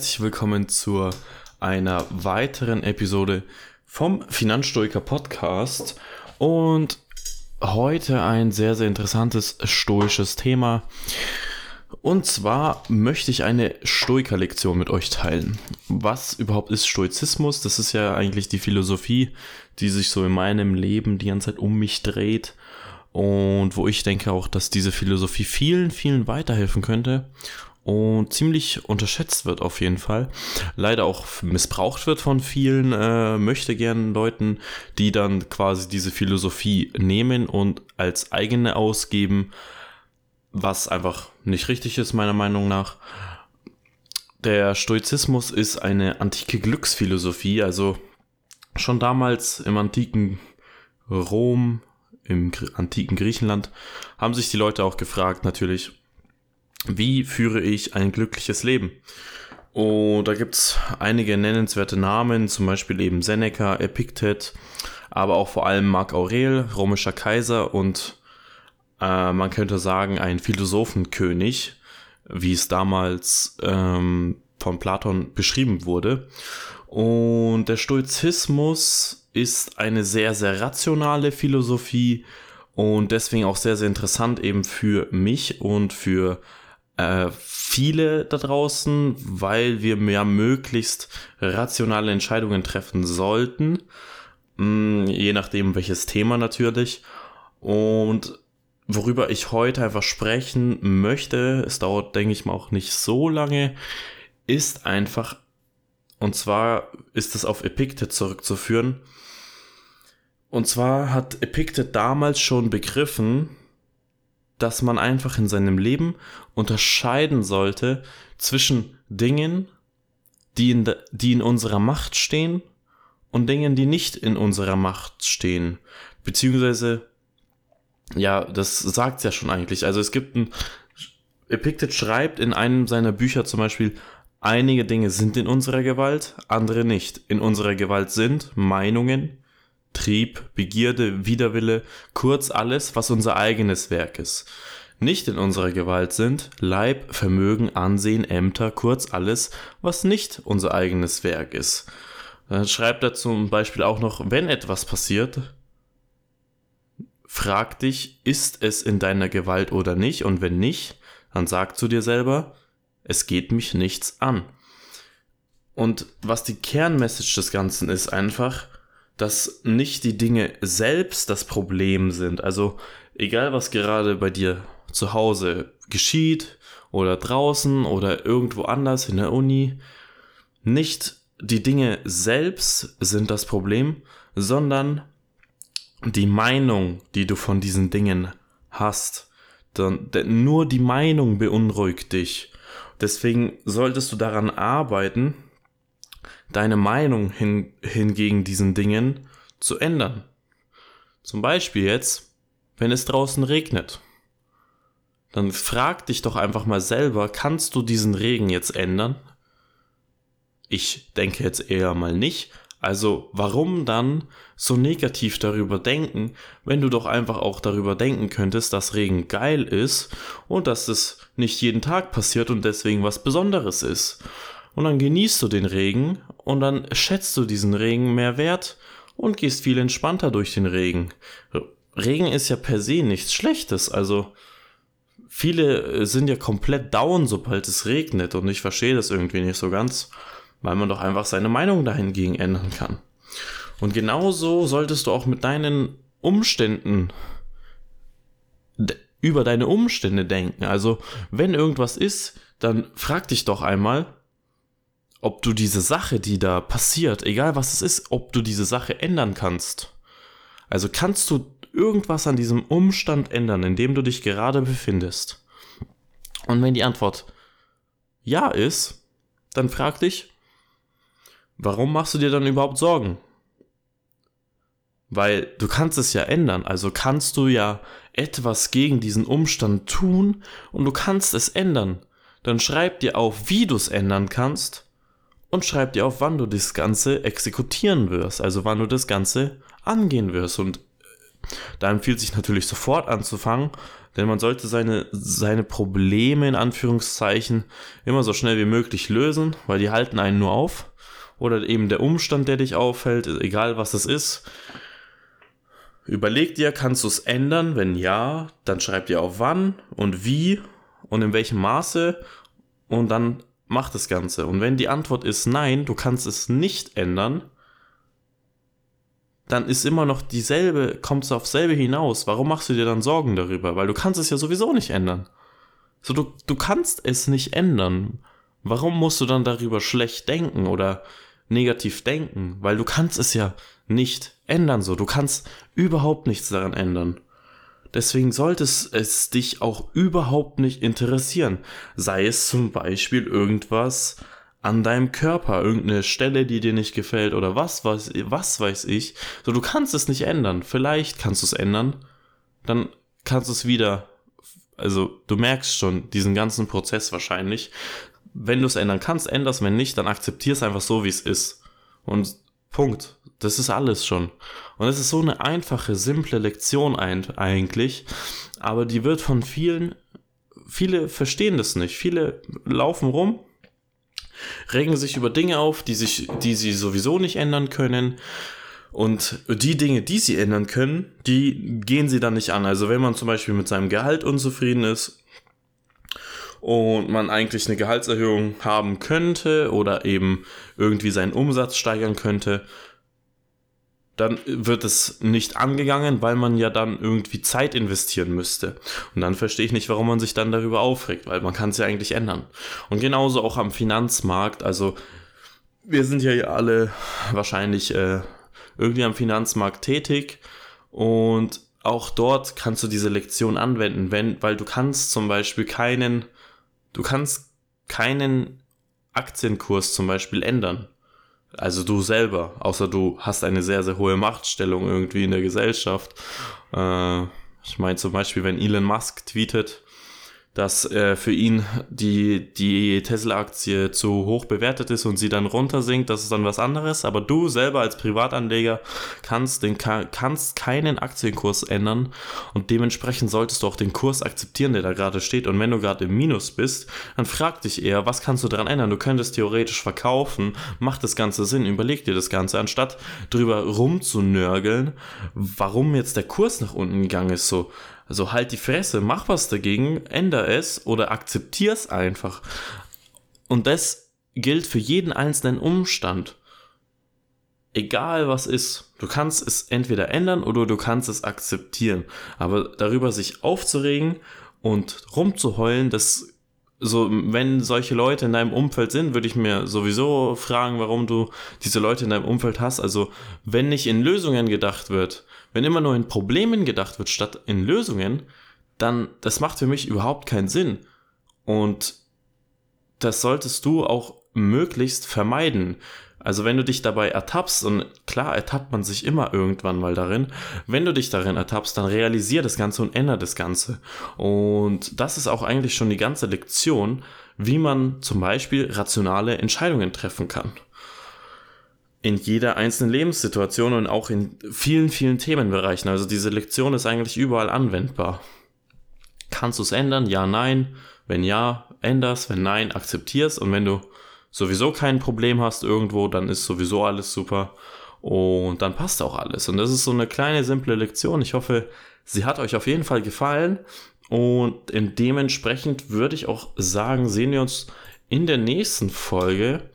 Herzlich willkommen zu einer weiteren Episode vom Finanzstoiker Podcast. Und heute ein sehr, sehr interessantes stoisches Thema. Und zwar möchte ich eine Stoiker-Lektion mit euch teilen. Was überhaupt ist Stoizismus? Das ist ja eigentlich die Philosophie, die sich so in meinem Leben die ganze Zeit um mich dreht. Und wo ich denke auch, dass diese Philosophie vielen, vielen weiterhelfen könnte und ziemlich unterschätzt wird auf jeden Fall. Leider auch missbraucht wird von vielen äh, möchte gern Leuten, die dann quasi diese Philosophie nehmen und als eigene ausgeben, was einfach nicht richtig ist meiner Meinung nach. Der Stoizismus ist eine antike Glücksphilosophie, also schon damals im antiken Rom, im antiken Griechenland haben sich die Leute auch gefragt natürlich, wie führe ich ein glückliches Leben? Und da gibt es einige nennenswerte Namen, zum Beispiel eben Seneca, Epiktet, aber auch vor allem Marc Aurel, römischer Kaiser und äh, man könnte sagen ein Philosophenkönig, wie es damals ähm, von Platon beschrieben wurde. Und der Stoizismus ist eine sehr, sehr rationale Philosophie und deswegen auch sehr, sehr interessant eben für mich und für äh, viele da draußen, weil wir mehr möglichst rationale Entscheidungen treffen sollten, mh, mm, je nachdem welches Thema natürlich. Und worüber ich heute einfach sprechen möchte, es dauert, denke ich mal, auch nicht so lange, ist einfach, und zwar ist es auf Epictet zurückzuführen. Und zwar hat Epictet damals schon begriffen, dass man einfach in seinem Leben unterscheiden sollte zwischen Dingen, die in, die in unserer Macht stehen und Dingen, die nicht in unserer Macht stehen. Beziehungsweise, ja, das sagt ja schon eigentlich. Also es gibt ein, Epictet schreibt in einem seiner Bücher zum Beispiel, einige Dinge sind in unserer Gewalt, andere nicht. In unserer Gewalt sind Meinungen, Trieb, Begierde, Widerwille, kurz alles, was unser eigenes Werk ist. Nicht in unserer Gewalt sind Leib, Vermögen, Ansehen, Ämter, kurz alles, was nicht unser eigenes Werk ist. Dann schreibt er zum Beispiel auch noch, wenn etwas passiert, frag dich, ist es in deiner Gewalt oder nicht? Und wenn nicht, dann sag zu dir selber, es geht mich nichts an. Und was die Kernmessage des Ganzen ist, einfach, dass nicht die Dinge selbst das Problem sind. Also egal, was gerade bei dir zu Hause geschieht oder draußen oder irgendwo anders in der Uni, nicht die Dinge selbst sind das Problem, sondern die Meinung, die du von diesen Dingen hast. Denn nur die Meinung beunruhigt dich. Deswegen solltest du daran arbeiten, deine Meinung hin, hingegen diesen Dingen zu ändern. Zum Beispiel jetzt, wenn es draußen regnet. Dann frag dich doch einfach mal selber, kannst du diesen Regen jetzt ändern? Ich denke jetzt eher mal nicht. Also warum dann so negativ darüber denken, wenn du doch einfach auch darüber denken könntest, dass Regen geil ist und dass es nicht jeden Tag passiert und deswegen was Besonderes ist. Und dann genießt du den Regen und dann schätzt du diesen Regen mehr wert und gehst viel entspannter durch den Regen. Regen ist ja per se nichts Schlechtes, also viele sind ja komplett down, sobald es regnet und ich verstehe das irgendwie nicht so ganz, weil man doch einfach seine Meinung dahingegen ändern kann. Und genauso solltest du auch mit deinen Umständen über deine Umstände denken. Also, wenn irgendwas ist, dann frag dich doch einmal, ob du diese Sache, die da passiert, egal was es ist, ob du diese Sache ändern kannst. Also kannst du irgendwas an diesem Umstand ändern, in dem du dich gerade befindest? Und wenn die Antwort ja ist, dann frag dich, warum machst du dir dann überhaupt Sorgen? Weil du kannst es ja ändern, also kannst du ja etwas gegen diesen Umstand tun und du kannst es ändern. Dann schreib dir auf, wie du es ändern kannst und schreib dir auf, wann du das Ganze exekutieren wirst, also wann du das Ganze angehen wirst. Und äh, Da empfiehlt sich natürlich sofort anzufangen, denn man sollte seine, seine Probleme in Anführungszeichen immer so schnell wie möglich lösen, weil die halten einen nur auf. Oder eben der Umstand, der dich auffällt, egal was es ist. Überleg dir, kannst du es ändern? Wenn ja, dann schreib dir auf wann und wie und in welchem Maße und dann mach das Ganze. Und wenn die Antwort ist nein, du kannst es nicht ändern, dann ist immer noch dieselbe, kommst du auf selbe hinaus. Warum machst du dir dann Sorgen darüber? Weil du kannst es ja sowieso nicht ändern. So, du, du kannst es nicht ändern. Warum musst du dann darüber schlecht denken oder negativ denken? Weil du kannst es ja nicht ändern so. Du kannst überhaupt nichts daran ändern. Deswegen sollte es dich auch überhaupt nicht interessieren. Sei es zum Beispiel irgendwas an deinem Körper, irgendeine Stelle, die dir nicht gefällt oder was weiß, was weiß ich. So, du kannst es nicht ändern. Vielleicht kannst du es ändern. Dann kannst du es wieder, also du merkst schon diesen ganzen Prozess wahrscheinlich. Wenn du es ändern kannst, änderst. Wenn nicht, dann akzeptier es einfach so, wie es ist. Und Punkt. Das ist alles schon. Und es ist so eine einfache, simple Lektion eigentlich, aber die wird von vielen, viele verstehen das nicht. Viele laufen rum, regen sich über Dinge auf, die sich, die sie sowieso nicht ändern können. Und die Dinge, die sie ändern können, die gehen sie dann nicht an. Also wenn man zum Beispiel mit seinem Gehalt unzufrieden ist und man eigentlich eine Gehaltserhöhung haben könnte oder eben irgendwie seinen Umsatz steigern könnte, dann wird es nicht angegangen, weil man ja dann irgendwie Zeit investieren müsste. Und dann verstehe ich nicht, warum man sich dann darüber aufregt, weil man kann es ja eigentlich ändern. Und genauso auch am Finanzmarkt, also wir sind ja alle wahrscheinlich äh, irgendwie am Finanzmarkt tätig und auch dort kannst du diese Lektion anwenden, wenn, weil du kannst zum Beispiel keinen, du kannst keinen Aktienkurs zum Beispiel ändern. Also du selber, außer du hast eine sehr, sehr hohe Machtstellung irgendwie in der Gesellschaft. Äh, ich meine zum Beispiel, wenn Elon Musk tweetet, dass äh, für ihn die, die Tesla-Aktie zu hoch bewertet ist und sie dann runtersinkt, das ist dann was anderes. Aber du selber als Privatanleger kannst, den, kannst keinen Aktienkurs ändern und dementsprechend solltest du auch den Kurs akzeptieren, der da gerade steht. Und wenn du gerade im Minus bist, dann frag dich eher, was kannst du daran ändern? Du könntest theoretisch verkaufen, macht das Ganze Sinn, überleg dir das Ganze, anstatt drüber rumzunörgeln, warum jetzt der Kurs nach unten gegangen ist. So, also halt die Fresse, mach was dagegen, änder es oder akzeptier es einfach. Und das gilt für jeden einzelnen Umstand. Egal was ist, du kannst es entweder ändern oder du kannst es akzeptieren. Aber darüber sich aufzuregen und rumzuheulen, das so, wenn solche Leute in deinem Umfeld sind, würde ich mir sowieso fragen, warum du diese Leute in deinem Umfeld hast. Also, wenn nicht in Lösungen gedacht wird, wenn immer nur in Problemen gedacht wird statt in Lösungen, dann das macht für mich überhaupt keinen Sinn. Und das solltest du auch möglichst vermeiden. Also wenn du dich dabei ertappst, und klar ertappt man sich immer irgendwann mal darin, wenn du dich darin ertappst, dann realisier das Ganze und ändere das Ganze. Und das ist auch eigentlich schon die ganze Lektion, wie man zum Beispiel rationale Entscheidungen treffen kann in jeder einzelnen Lebenssituation und auch in vielen, vielen Themenbereichen. Also diese Lektion ist eigentlich überall anwendbar. Kannst du es ändern? Ja, nein. Wenn ja, änderst. Wenn nein, akzeptierst. Und wenn du sowieso kein Problem hast irgendwo, dann ist sowieso alles super. Und dann passt auch alles. Und das ist so eine kleine, simple Lektion. Ich hoffe, sie hat euch auf jeden Fall gefallen. Und dementsprechend würde ich auch sagen, sehen wir uns in der nächsten Folge.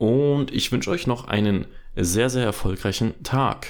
Und ich wünsche euch noch einen sehr, sehr erfolgreichen Tag.